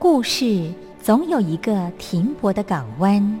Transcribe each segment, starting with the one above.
故事总有一个停泊的港湾。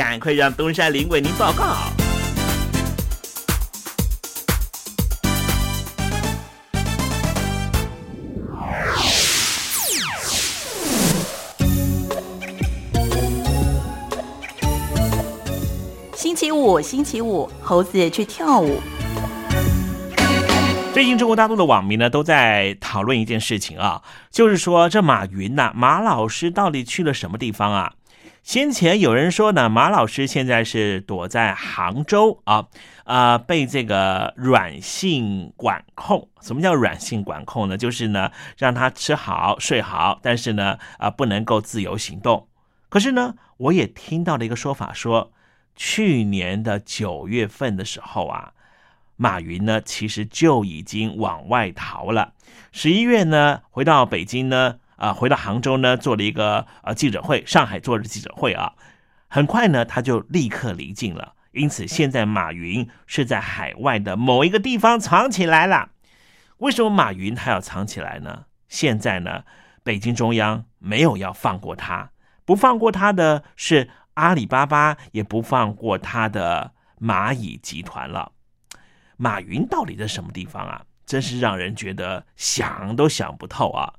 赶快让东山林为您报告。星期五，星期五，猴子去跳舞。最近中国大陆的网民呢都在讨论一件事情啊，就是说这马云呐、马老师到底去了什么地方啊？先前有人说呢，马老师现在是躲在杭州啊，啊，被这个软性管控。什么叫软性管控呢？就是呢，让他吃好睡好，但是呢，啊，不能够自由行动。可是呢，我也听到了一个说法，说去年的九月份的时候啊，马云呢其实就已经往外逃了。十一月呢，回到北京呢。啊，回到杭州呢，做了一个呃记者会，上海做了记者会啊，很快呢，他就立刻离境了。因此，现在马云是在海外的某一个地方藏起来了。为什么马云他要藏起来呢？现在呢，北京中央没有要放过他，不放过他的是阿里巴巴，也不放过他的蚂蚁集团了。马云到底在什么地方啊？真是让人觉得想都想不透啊！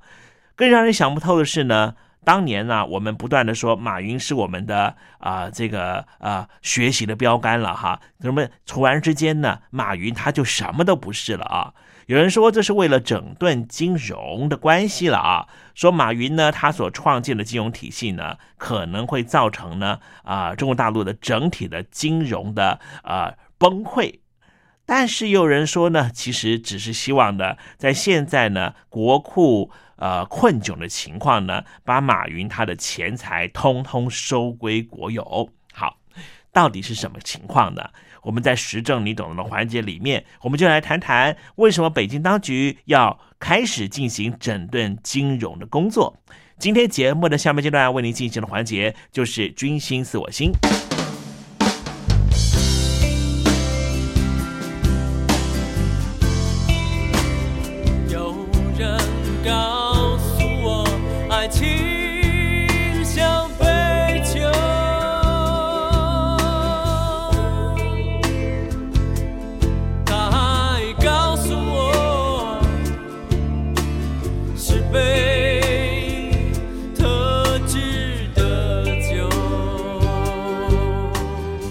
更让人想不透的是呢，当年呢，我们不断的说马云是我们的啊这个啊学习的标杆了哈，那么突然之间呢，马云他就什么都不是了啊。有人说这是为了整顿金融的关系了啊，说马云呢他所创建的金融体系呢可能会造成呢啊中国大陆的整体的金融的啊崩溃。但是有人说呢，其实只是希望呢，在现在呢国库。呃，困窘的情况呢，把马云他的钱财通通收归国有。好，到底是什么情况呢？我们在实证你懂的环节里面，我们就来谈谈为什么北京当局要开始进行整顿金融的工作。今天节目的下面阶段为您进行的环节就是“君心似我心”。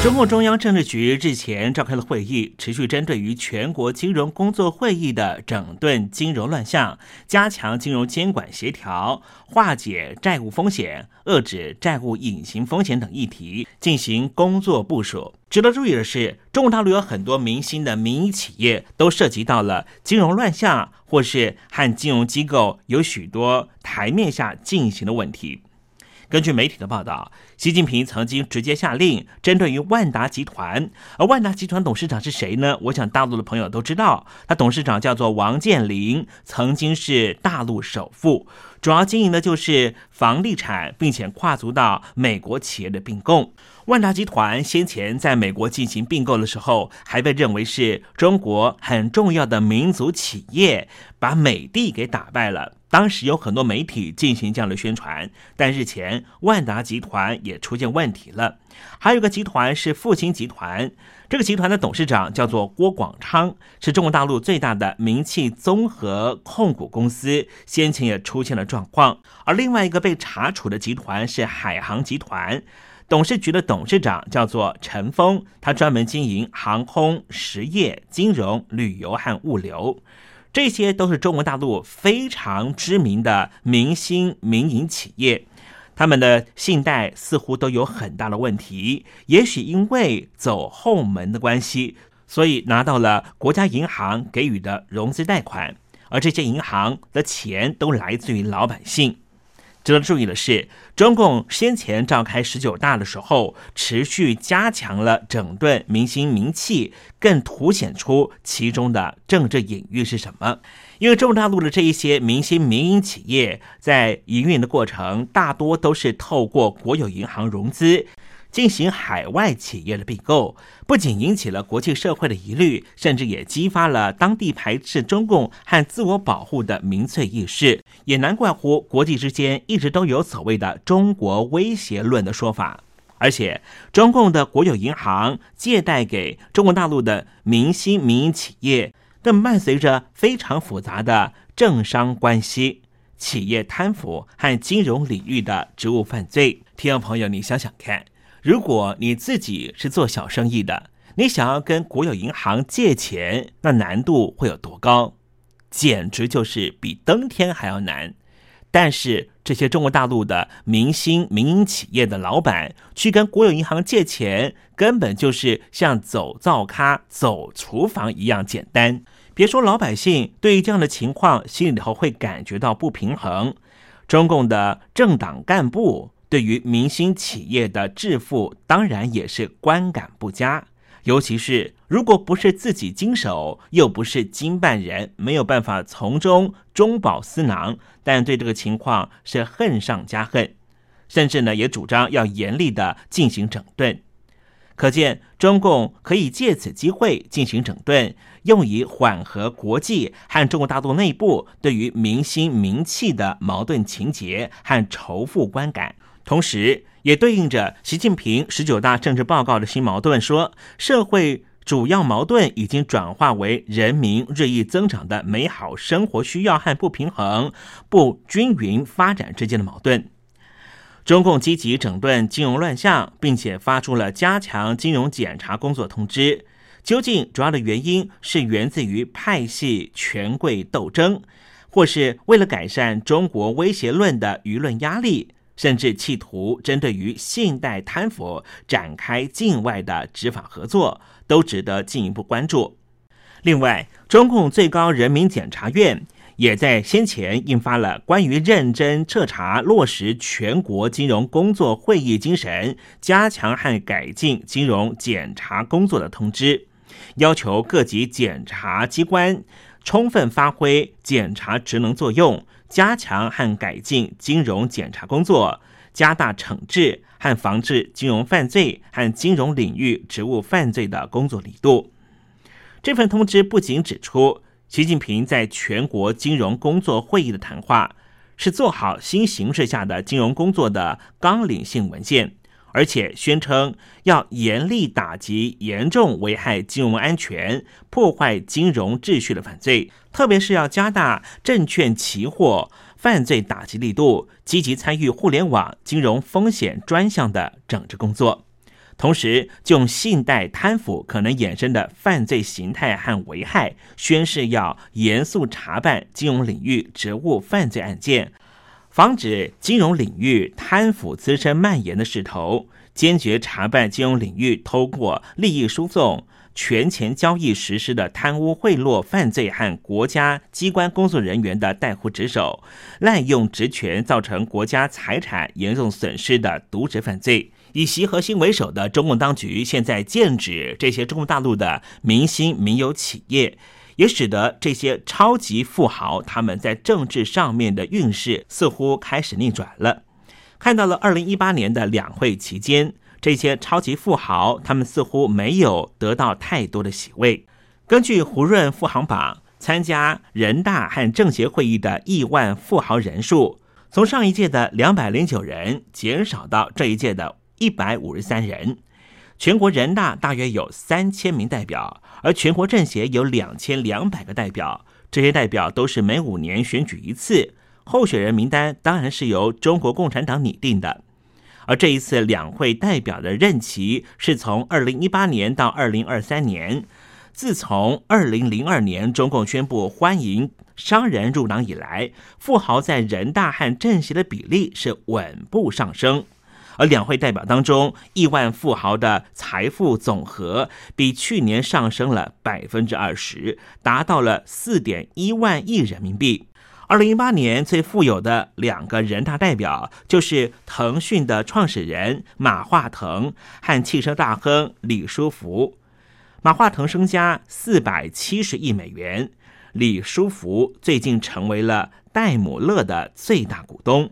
中共中央政治局日前召开了会议，持续针对于全国金融工作会议的整顿金融乱象、加强金融监管协调、化解债务风险、遏制债务隐形风险等议题进行工作部署。值得注意的是，中国大陆有很多明星的民营企业都涉及到了金融乱象，或是和金融机构有许多台面下进行的问题。根据媒体的报道，习近平曾经直接下令针对于万达集团，而万达集团董事长是谁呢？我想大陆的朋友都知道，他董事长叫做王健林，曾经是大陆首富，主要经营的就是房地产，并且跨足到美国企业的并购。万达集团先前在美国进行并购的时候，还被认为是中国很重要的民族企业，把美的给打败了。当时有很多媒体进行这样的宣传，但日前万达集团也出现问题了。还有一个集团是复兴集团，这个集团的董事长叫做郭广昌，是中国大陆最大的名气综合控股公司，先前也出现了状况。而另外一个被查处的集团是海航集团，董事局的董事长叫做陈峰，他专门经营航空、实业、金融、旅游和物流。这些都是中国大陆非常知名的明星民营企业，他们的信贷似乎都有很大的问题。也许因为走后门的关系，所以拿到了国家银行给予的融资贷款，而这些银行的钱都来自于老百姓。值得注意的是，中共先前召开十九大的时候，持续加强了整顿明星名气，更凸显出其中的政治隐喻是什么？因为中国大陆的这一些明星民营企业在营运的过程，大多都是透过国有银行融资。进行海外企业的并购，不仅引起了国际社会的疑虑，甚至也激发了当地排斥中共和自我保护的民粹意识。也难怪乎国际之间一直都有所谓的“中国威胁论”的说法。而且，中共的国有银行借贷给中国大陆的明星民营企业，更伴随着非常复杂的政商关系、企业贪腐和金融领域的职务犯罪。听众朋友，你想想看。如果你自己是做小生意的，你想要跟国有银行借钱，那难度会有多高？简直就是比登天还要难。但是这些中国大陆的明星民营企业的老板去跟国有银行借钱，根本就是像走灶咖、走厨房一样简单。别说老百姓对于这样的情况，心里头会感觉到不平衡。中共的政党干部。对于明星企业的致富，当然也是观感不佳。尤其是如果不是自己经手，又不是经办人，没有办法从中中饱私囊。但对这个情况是恨上加恨，甚至呢也主张要严厉的进行整顿。可见中共可以借此机会进行整顿，用以缓和国际和中国大陆内部对于明星名气的矛盾情节和仇富观感，同时也对应着习近平十九大政治报告的新矛盾，说社会。主要矛盾已经转化为人民日益增长的美好生活需要和不平衡、不均匀发展之间的矛盾。中共积极整顿金融乱象，并且发出了加强金融检查工作通知。究竟主要的原因是源自于派系权贵斗争，或是为了改善中国威胁论的舆论压力？甚至企图针对于信贷贪腐展开境外的执法合作，都值得进一步关注。另外，中共最高人民检察院也在先前印发了关于认真彻查落实全国金融工作会议精神，加强和改进金融检查工作的通知，要求各级检察机关充分发挥检察职能作用。加强和改进金融检查工作，加大惩治和防治金融犯罪和金融领域职务犯罪的工作力度。这份通知不仅指出，习近平在全国金融工作会议的谈话是做好新形势下的金融工作的纲领性文件。而且宣称要严厉打击严重危害金融安全、破坏金融秩序的犯罪，特别是要加大证券期货犯罪打击力度，积极参与互联网金融风险专项的整治工作。同时，就信贷贪腐可能衍生的犯罪形态和危害，宣誓要严肃查办金融领域职务犯罪案件。防止金融领域贪腐滋生蔓延的势头，坚决查办金融领域通过利益输送、权钱交易实施的贪污贿赂犯罪和国家机关工作人员的带忽职守、滥用职权造成国家财产严重损失的渎职犯罪。以习核心为首的中共当局现在剑指这些中国大陆的明星民有企业。也使得这些超级富豪他们在政治上面的运势似乎开始逆转了。看到了二零一八年的两会期间，这些超级富豪他们似乎没有得到太多的席位。根据胡润富豪榜，参加人大和政协会议的亿万富豪人数，从上一届的两百零九人减少到这一届的一百五十三人。全国人大大约有三千名代表，而全国政协有两千两百个代表。这些代表都是每五年选举一次，候选人名单当然是由中国共产党拟定的。而这一次两会代表的任期是从二零一八年到二零二三年。自从二零零二年中共宣布欢迎商人入党以来，富豪在人大和政协的比例是稳步上升。而两会代表当中，亿万富豪的财富总和比去年上升了百分之二十，达到了四点一万亿人民币。二零一八年最富有的两个人大代表，就是腾讯的创始人马化腾和汽车大亨李书福。马化腾身家四百七十亿美元，李书福最近成为了戴姆勒的最大股东。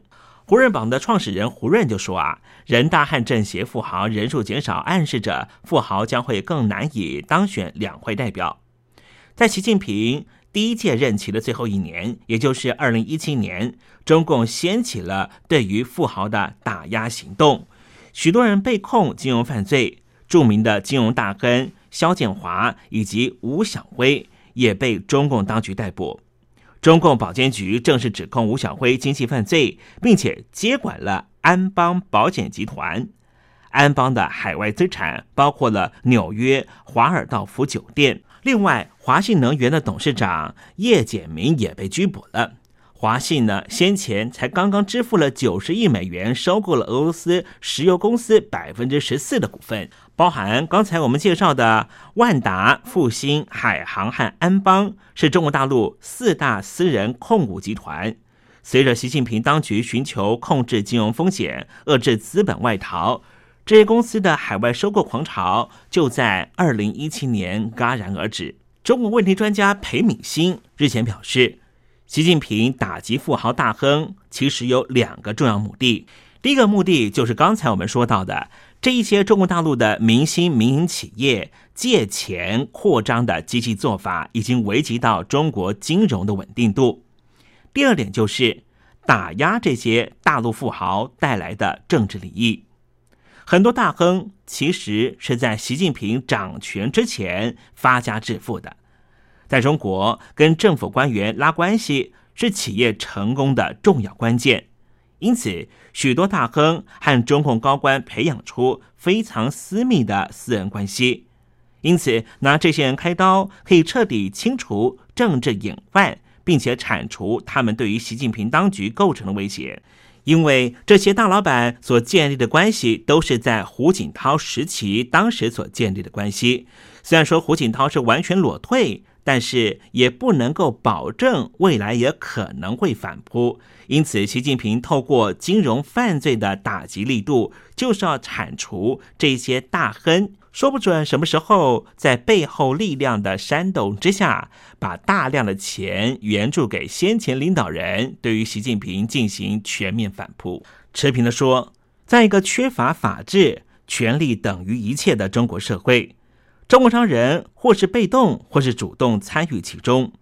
胡润榜的创始人胡润就说啊，人大和政协富豪人数减少，暗示着富豪将会更难以当选两会代表。在习近平第一届任期的最后一年，也就是二零一七年，中共掀起了对于富豪的打压行动，许多人被控金融犯罪，著名的金融大亨肖建华以及吴晓辉也被中共当局逮捕。中共保监局正式指控吴晓辉经济犯罪，并且接管了安邦保险集团。安邦的海外资产包括了纽约华尔道夫酒店。另外，华信能源的董事长叶简明也被拘捕了。华信呢，先前才刚刚支付了九十亿美元，收购了俄罗斯石油公司百分之十四的股份。包含刚才我们介绍的万达、复兴、海航和安邦，是中国大陆四大私人控股集团。随着习近平当局寻求控制金融风险、遏制资本外逃，这些公司的海外收购狂潮就在二零一七年戛然而止。中国问题专家裴敏欣日前表示，习近平打击富豪大亨，其实有两个重要目的。第一个目的就是刚才我们说到的，这一些中国大陆的明星民营企业借钱扩张的积极做法，已经危及到中国金融的稳定度。第二点就是打压这些大陆富豪带来的政治利益。很多大亨其实是在习近平掌权之前发家致富的。在中国，跟政府官员拉关系是企业成功的重要关键。因此，许多大亨和中共高官培养出非常私密的私人关系。因此，拿这些人开刀，可以彻底清除政治隐患，并且铲除他们对于习近平当局构成的威胁。因为这些大老板所建立的关系，都是在胡锦涛时期当时所建立的关系。虽然说胡锦涛是完全裸退。但是也不能够保证未来也可能会反扑，因此，习近平透过金融犯罪的打击力度，就是要铲除这些大亨。说不准什么时候在背后力量的煽动之下，把大量的钱援助给先前领导人，对于习近平进行全面反扑。持平的说，在一个缺乏法治、权力等于一切的中国社会。中国商人或是被动，或是主动参与其中，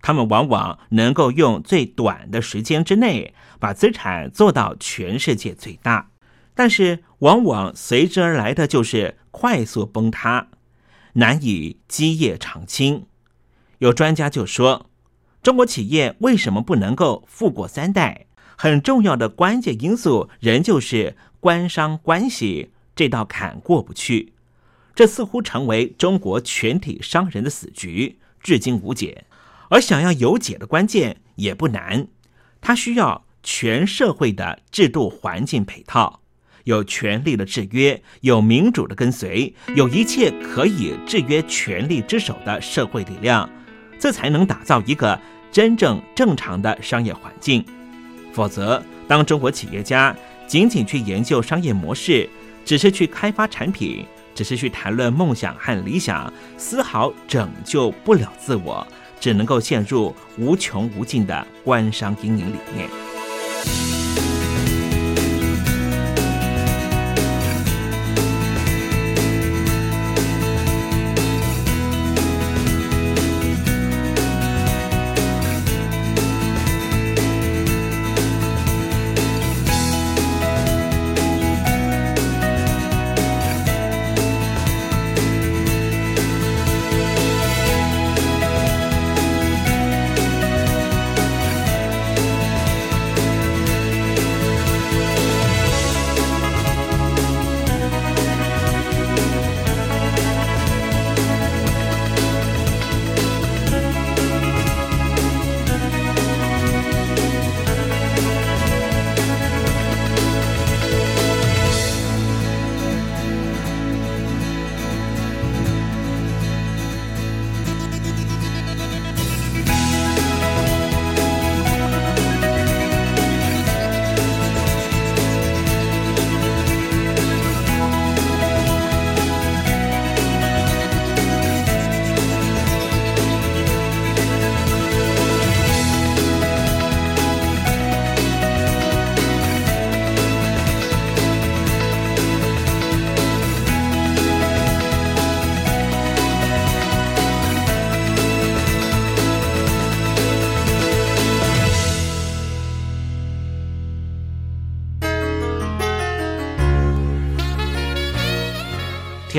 他们往往能够用最短的时间之内把资产做到全世界最大，但是往往随之而来的就是快速崩塌，难以基业长青。有专家就说，中国企业为什么不能够富过三代？很重要的关键因素仍旧是官商关系这道坎过不去。这似乎成为中国全体商人的死局，至今无解。而想要有解的关键也不难，它需要全社会的制度环境配套，有权力的制约，有民主的跟随，有一切可以制约权力之手的社会力量，这才能打造一个真正正常的商业环境。否则，当中国企业家仅仅去研究商业模式，只是去开发产品。只是去谈论梦想和理想，丝毫拯救不了自我，只能够陷入无穷无尽的官商阴影里面。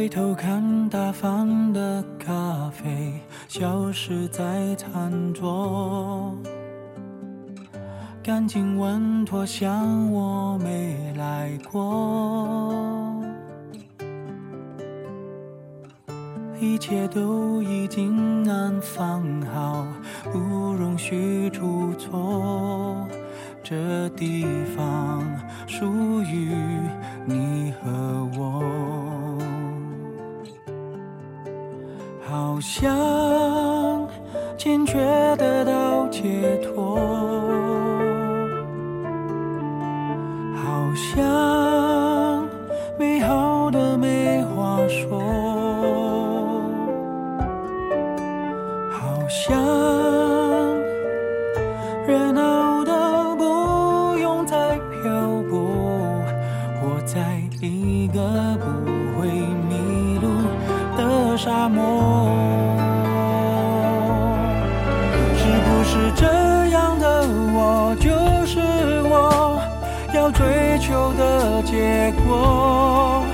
回头看，大方的咖啡消失在餐桌。干净稳妥，像我没来过。一切都已经安放好，不容许出错。这地方属于你和我，好像欠缺得到解脱，好像美好的没话说，好像热闹的不用再漂泊，活在一个不沙漠。是不是这样的我就是我要追求的结果？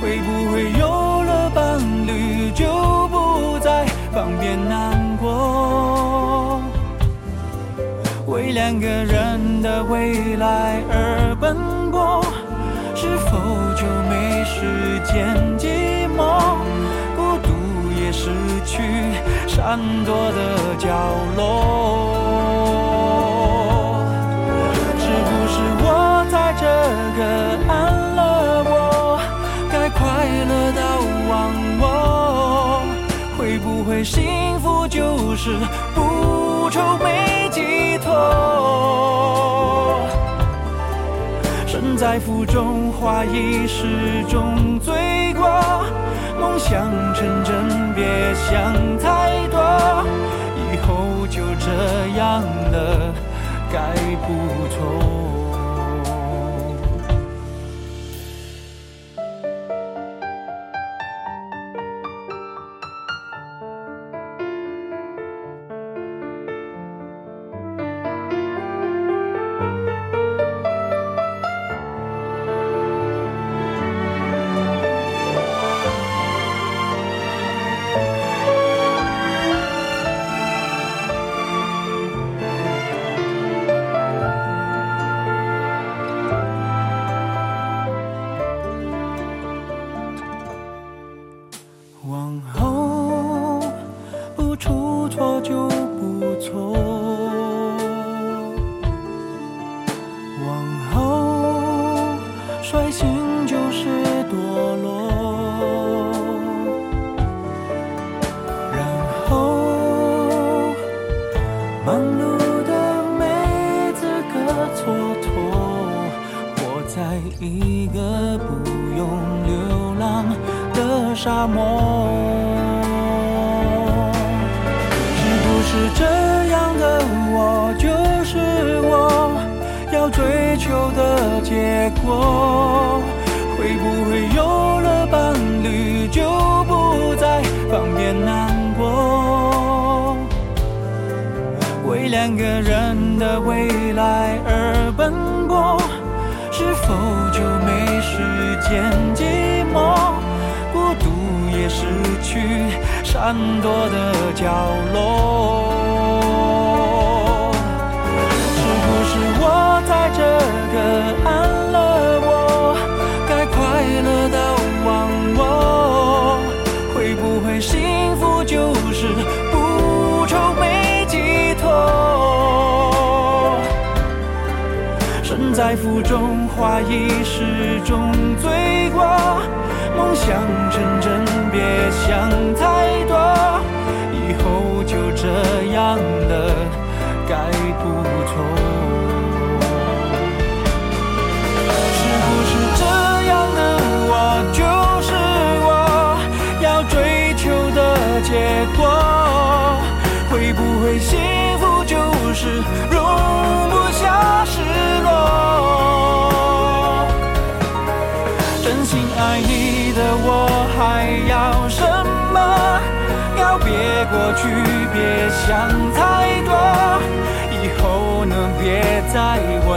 会不会有了伴侣就不再方便难过？为两个人的未来而奔波，是否就没时间闪躲的角落。是不是我在这个安乐窝，该快乐到忘我？会不会幸福就是不愁没寄托？身在福中，花已始终罪过。想成真，别想太多。以后就这样了，该不错。在福中，花已始终罪过。梦想成真，别想太多，以后就这样了，该不错。是不是这样的我就是我要追求的结果？什么？告别过去，别想太多，以后呢别再问，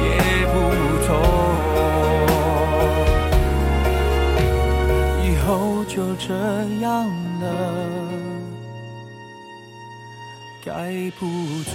也不错。以后就这样了，该不错。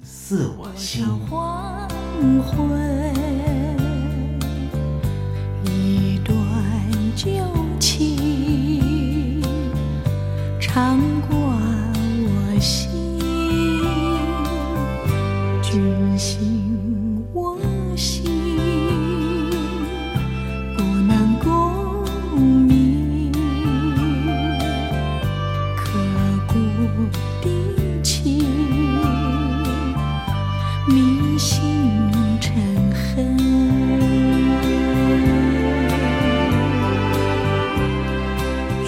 似我心黄昏。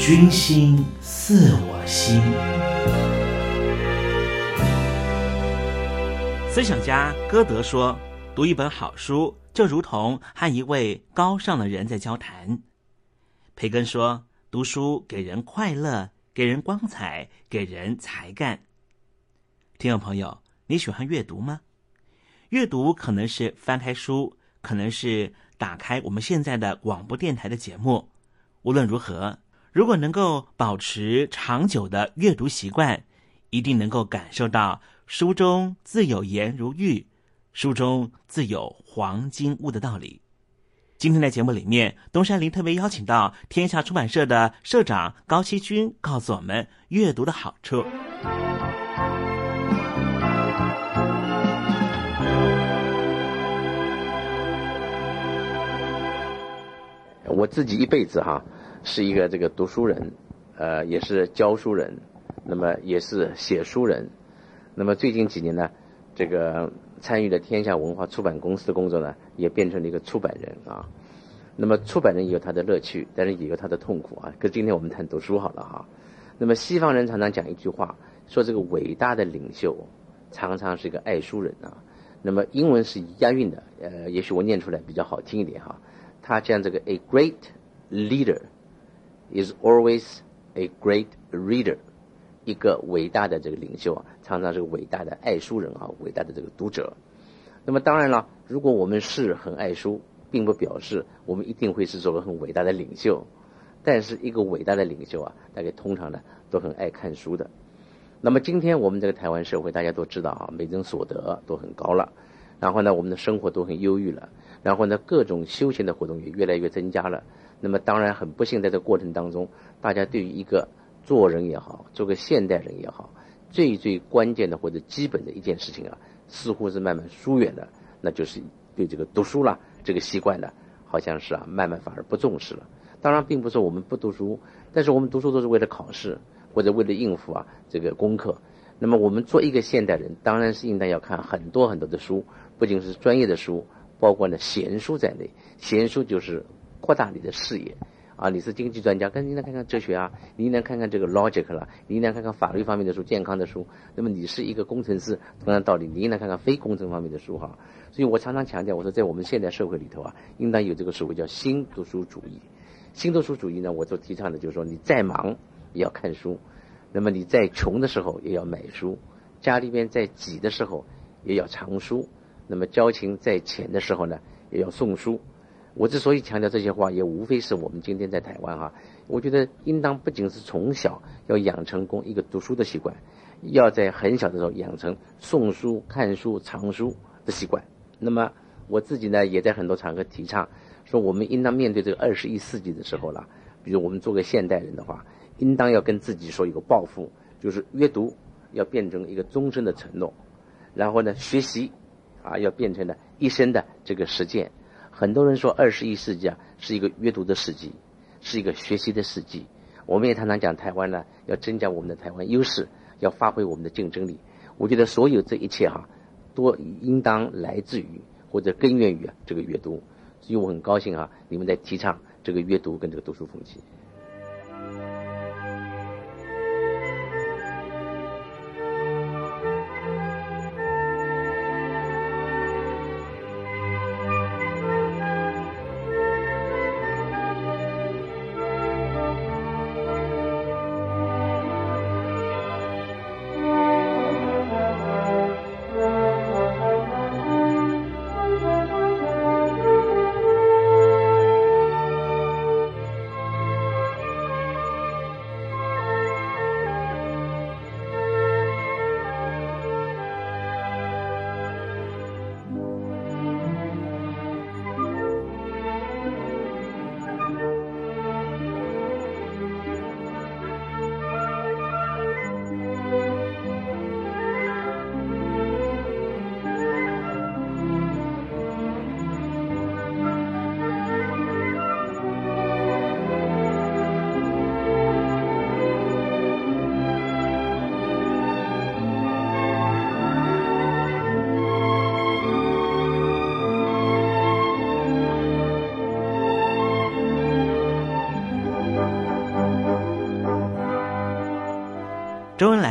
君心似我心。思想家歌德说：“读一本好书，就如同和一位高尚的人在交谈。”培根说：“读书给人快乐，给人光彩，给人才干。”听众朋友，你喜欢阅读吗？阅读可能是翻开书，可能是打开我们现在的广播电台的节目。无论如何，如果能够保持长久的阅读习惯，一定能够感受到书中自有颜如玉，书中自有黄金屋的道理。今天的节目里面，东山林特别邀请到天下出版社的社长高希军，告诉我们阅读的好处。我自己一辈子哈，是一个这个读书人，呃，也是教书人，那么也是写书人，那么最近几年呢，这个参与了天下文化出版公司的工作呢，也变成了一个出版人啊。那么出版人也有他的乐趣，但是也有他的痛苦啊。可今天我们谈读书好了哈。那么西方人常常讲一句话，说这个伟大的领袖常常是一个爱书人啊。那么英文是押韵的，呃，也许我念出来比较好听一点哈。他讲这个 a great leader is always a great reader，一个伟大的这个领袖啊，常常是个伟大的爱书人啊，伟大的这个读者。那么当然了，如果我们是很爱书，并不表示我们一定会是做个很伟大的领袖。但是一个伟大的领袖啊，大概通常呢都很爱看书的。那么今天我们这个台湾社会，大家都知道啊，每人所得都很高了，然后呢，我们的生活都很忧郁了。然后呢，各种休闲的活动也越来越增加了。那么当然很不幸，在这个过程当中，大家对于一个做人也好，做个现代人也好，最最关键的或者基本的一件事情啊，似乎是慢慢疏远的，那就是对这个读书啦这个习惯呢，好像是啊，慢慢反而不重视了。当然，并不是我们不读书，但是我们读书都是为了考试或者为了应付啊这个功课。那么我们做一个现代人，当然是应当要看很多很多的书，不仅是专业的书。包括呢闲书在内，闲书就是扩大你的视野啊！你是经济专家，跟你来看看哲学啊，你来看看这个 logic 了，你来看看法律方面的书、健康的书。那么你是一个工程师，同样道理，你来看看非工程方面的书哈。所以我常常强调，我说在我们现代社会里头啊，应当有这个所谓叫新读书主义。新读书主义呢，我所提倡的就是说，你再忙也要看书，那么你在穷的时候也要买书，家里边在挤的时候也要藏书。那么交情再浅的时候呢，也要送书。我之所以强调这些话，也无非是我们今天在台湾哈，我觉得应当不仅是从小要养成功一个读书的习惯，要在很小的时候养成送书、看书、藏书的习惯。那么我自己呢，也在很多场合提倡，说我们应当面对这个二十一世纪的时候了，比如我们做个现代人的话，应当要跟自己说一个抱负，就是阅读要变成一个终身的承诺，然后呢，学习。啊，要变成了一生的这个实践。很多人说二十一世纪啊是一个阅读的世纪，是一个学习的世纪。我们也常常讲台湾呢，要增加我们的台湾优势，要发挥我们的竞争力。我觉得所有这一切哈，都应当来自于或者根源于啊这个阅读。所以我很高兴啊，你们在提倡这个阅读跟这个读书风气。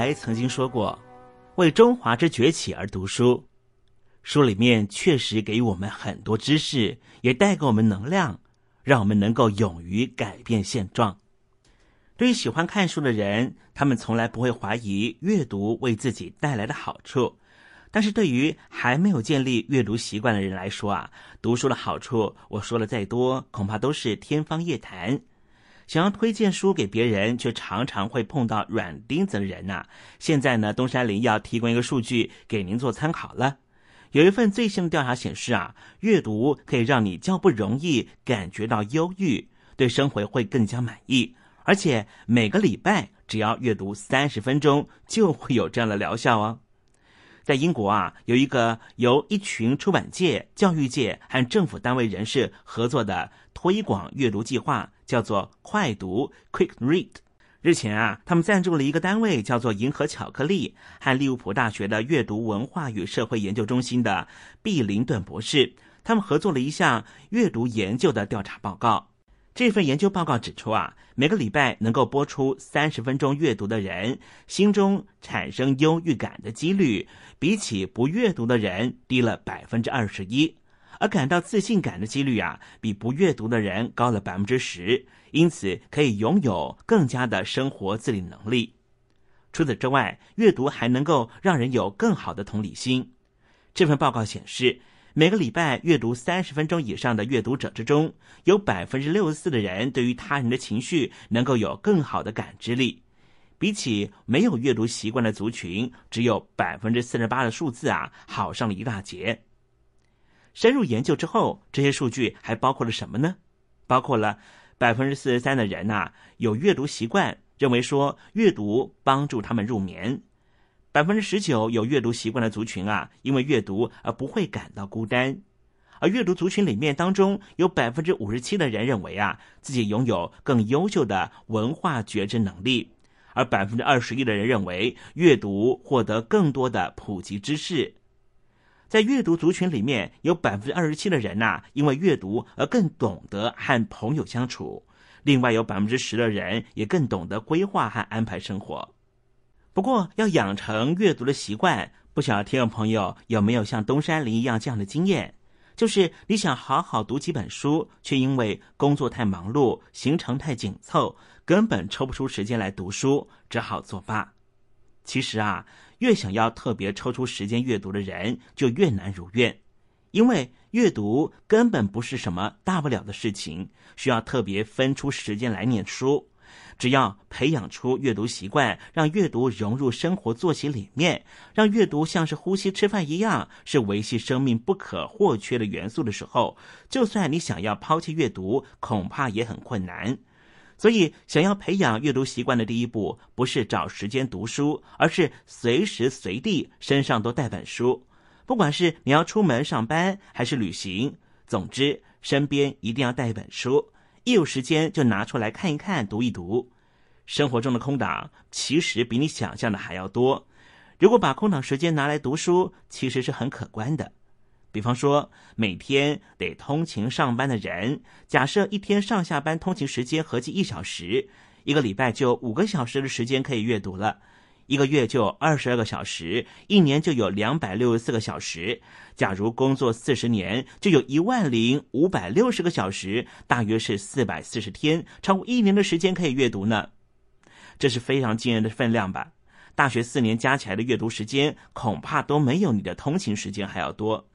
来曾经说过：“为中华之崛起而读书。”书里面确实给予我们很多知识，也带给我们能量，让我们能够勇于改变现状。对于喜欢看书的人，他们从来不会怀疑阅读为自己带来的好处；但是对于还没有建立阅读习惯的人来说啊，读书的好处，我说了再多，恐怕都是天方夜谭。想要推荐书给别人，却常常会碰到软钉子的人呐。现在呢，东山林要提供一个数据给您做参考了。有一份最新的调查显示啊，阅读可以让你较不容易感觉到忧郁，对生活会更加满意，而且每个礼拜只要阅读三十分钟，就会有这样的疗效哦。在英国啊，有一个由一群出版界、教育界和政府单位人士合作的推广阅读计划，叫做“快读 ”（Quick Read）。日前啊，他们赞助了一个单位，叫做“银河巧克力”和利物浦大学的阅读文化与社会研究中心的毕林顿博士，他们合作了一项阅读研究的调查报告。这份研究报告指出啊，每个礼拜能够播出三十分钟阅读的人，心中产生忧郁感的几率，比起不阅读的人低了百分之二十一，而感到自信感的几率啊，比不阅读的人高了百分之十，因此可以拥有更加的生活自理能力。除此之外，阅读还能够让人有更好的同理心。这份报告显示。每个礼拜阅读三十分钟以上的阅读者之中，有百分之六十四的人对于他人的情绪能够有更好的感知力，比起没有阅读习惯的族群，只有百分之四十八的数字啊，好上了一大截。深入研究之后，这些数据还包括了什么呢？包括了百分之四十三的人呐有阅读习惯，认为说阅读帮助他们入眠。百分之十九有阅读习惯的族群啊，因为阅读而不会感到孤单；而阅读族群里面当中，有百分之五十七的人认为啊，自己拥有更优秀的文化觉知能力；而百分之二十一的人认为，阅读获得更多的普及知识。在阅读族群里面，有百分之二十七的人呐，因为阅读而更懂得和朋友相处；另外有百分之十的人也更懂得规划和安排生活。不过，要养成阅读的习惯，不晓得听众朋友有没有像东山林一样这样的经验？就是你想好好读几本书，却因为工作太忙碌、行程太紧凑，根本抽不出时间来读书，只好作罢。其实啊，越想要特别抽出时间阅读的人，就越难如愿，因为阅读根本不是什么大不了的事情，需要特别分出时间来念书。只要培养出阅读习惯，让阅读融入生活作息里面，让阅读像是呼吸、吃饭一样，是维系生命不可或缺的元素的时候，就算你想要抛弃阅读，恐怕也很困难。所以，想要培养阅读习惯的第一步，不是找时间读书，而是随时随地身上都带本书。不管是你要出门上班还是旅行，总之身边一定要带一本书。一有时间就拿出来看一看、读一读。生活中的空档其实比你想象的还要多。如果把空档时间拿来读书，其实是很可观的。比方说，每天得通勤上班的人，假设一天上下班通勤时间合计一小时，一个礼拜就五个小时的时间可以阅读了。一个月就二十二个小时，一年就有两百六十四个小时。假如工作四十年，就有一万零五百六十个小时，大约是四百四十天，超过一年的时间可以阅读呢。这是非常惊人的分量吧？大学四年加起来的阅读时间，恐怕都没有你的通勤时间还要多。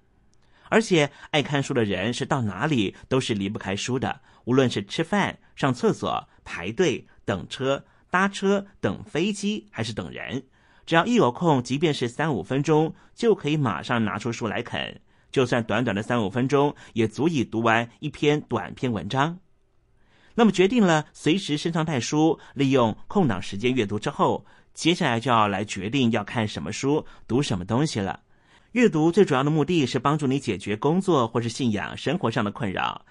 而且爱看书的人是到哪里都是离不开书的，无论是吃饭、上厕所、排队、等车。搭车、等飞机还是等人，只要一有空，即便是三五分钟，就可以马上拿出书来啃。就算短短的三五分钟，也足以读完一篇短篇文章。那么，决定了随时身上带书，利用空档时间阅读之后，接下来就要来决定要看什么书、读什么东西了。阅读最主要的目的是帮助你解决工作或是信仰、生活上的困扰。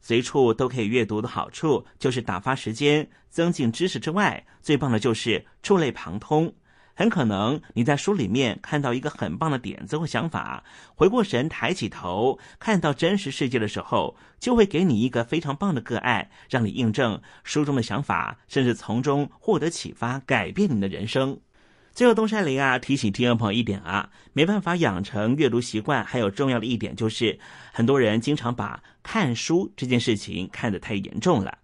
随处都可以阅读的好处，就是打发时间、增进知识之外，最棒的就是触类旁通。很可能你在书里面看到一个很棒的点子或想法，回过神，抬起头看到真实世界的时候，就会给你一个非常棒的个案，让你印证书中的想法，甚至从中获得启发，改变你的人生。最后，东山林啊提醒听众朋友一点啊，没办法养成阅读习惯，还有重要的一点就是，很多人经常把看书这件事情看得太严重了。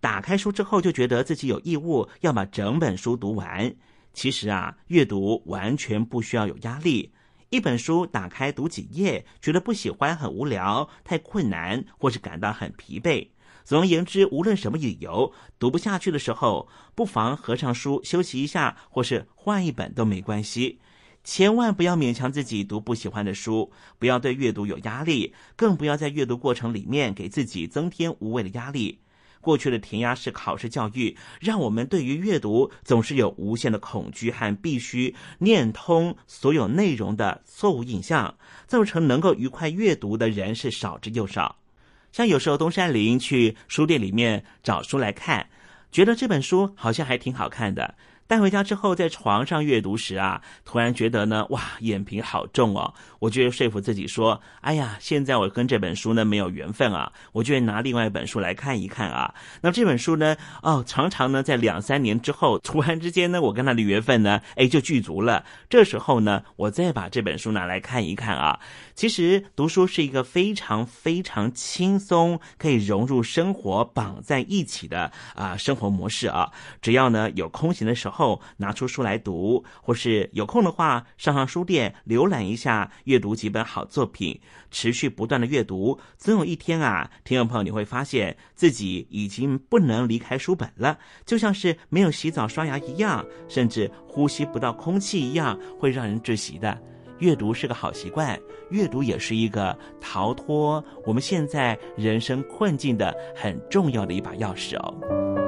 打开书之后，就觉得自己有义务要把整本书读完。其实啊，阅读完全不需要有压力。一本书打开读几页，觉得不喜欢、很无聊、太困难，或是感到很疲惫。总而言之，无论什么理由读不下去的时候，不妨合上书休息一下，或是换一本都没关系。千万不要勉强自己读不喜欢的书，不要对阅读有压力，更不要在阅读过程里面给自己增添无谓的压力。过去的填鸭式考试教育，让我们对于阅读总是有无限的恐惧和必须念通所有内容的错误印象，造成能够愉快阅读的人是少之又少。像有时候东山林去书店里面找书来看，觉得这本书好像还挺好看的。带回家之后，在床上阅读时啊，突然觉得呢，哇，眼皮好重哦。我就说服自己说，哎呀，现在我跟这本书呢没有缘分啊，我就拿另外一本书来看一看啊。那这本书呢，哦，常常呢在两三年之后，突然之间呢，我跟他的缘分呢，哎，就具足了。这时候呢，我再把这本书拿来看一看啊。其实读书是一个非常非常轻松，可以融入生活、绑在一起的啊生活模式啊。只要呢有空闲的时候。后拿出书来读，或是有空的话上上书店浏览一下，阅读几本好作品，持续不断的阅读，总有一天啊，听众朋友你会发现自己已经不能离开书本了，就像是没有洗澡刷牙一样，甚至呼吸不到空气一样，会让人窒息的。阅读是个好习惯，阅读也是一个逃脱我们现在人生困境的很重要的一把钥匙哦。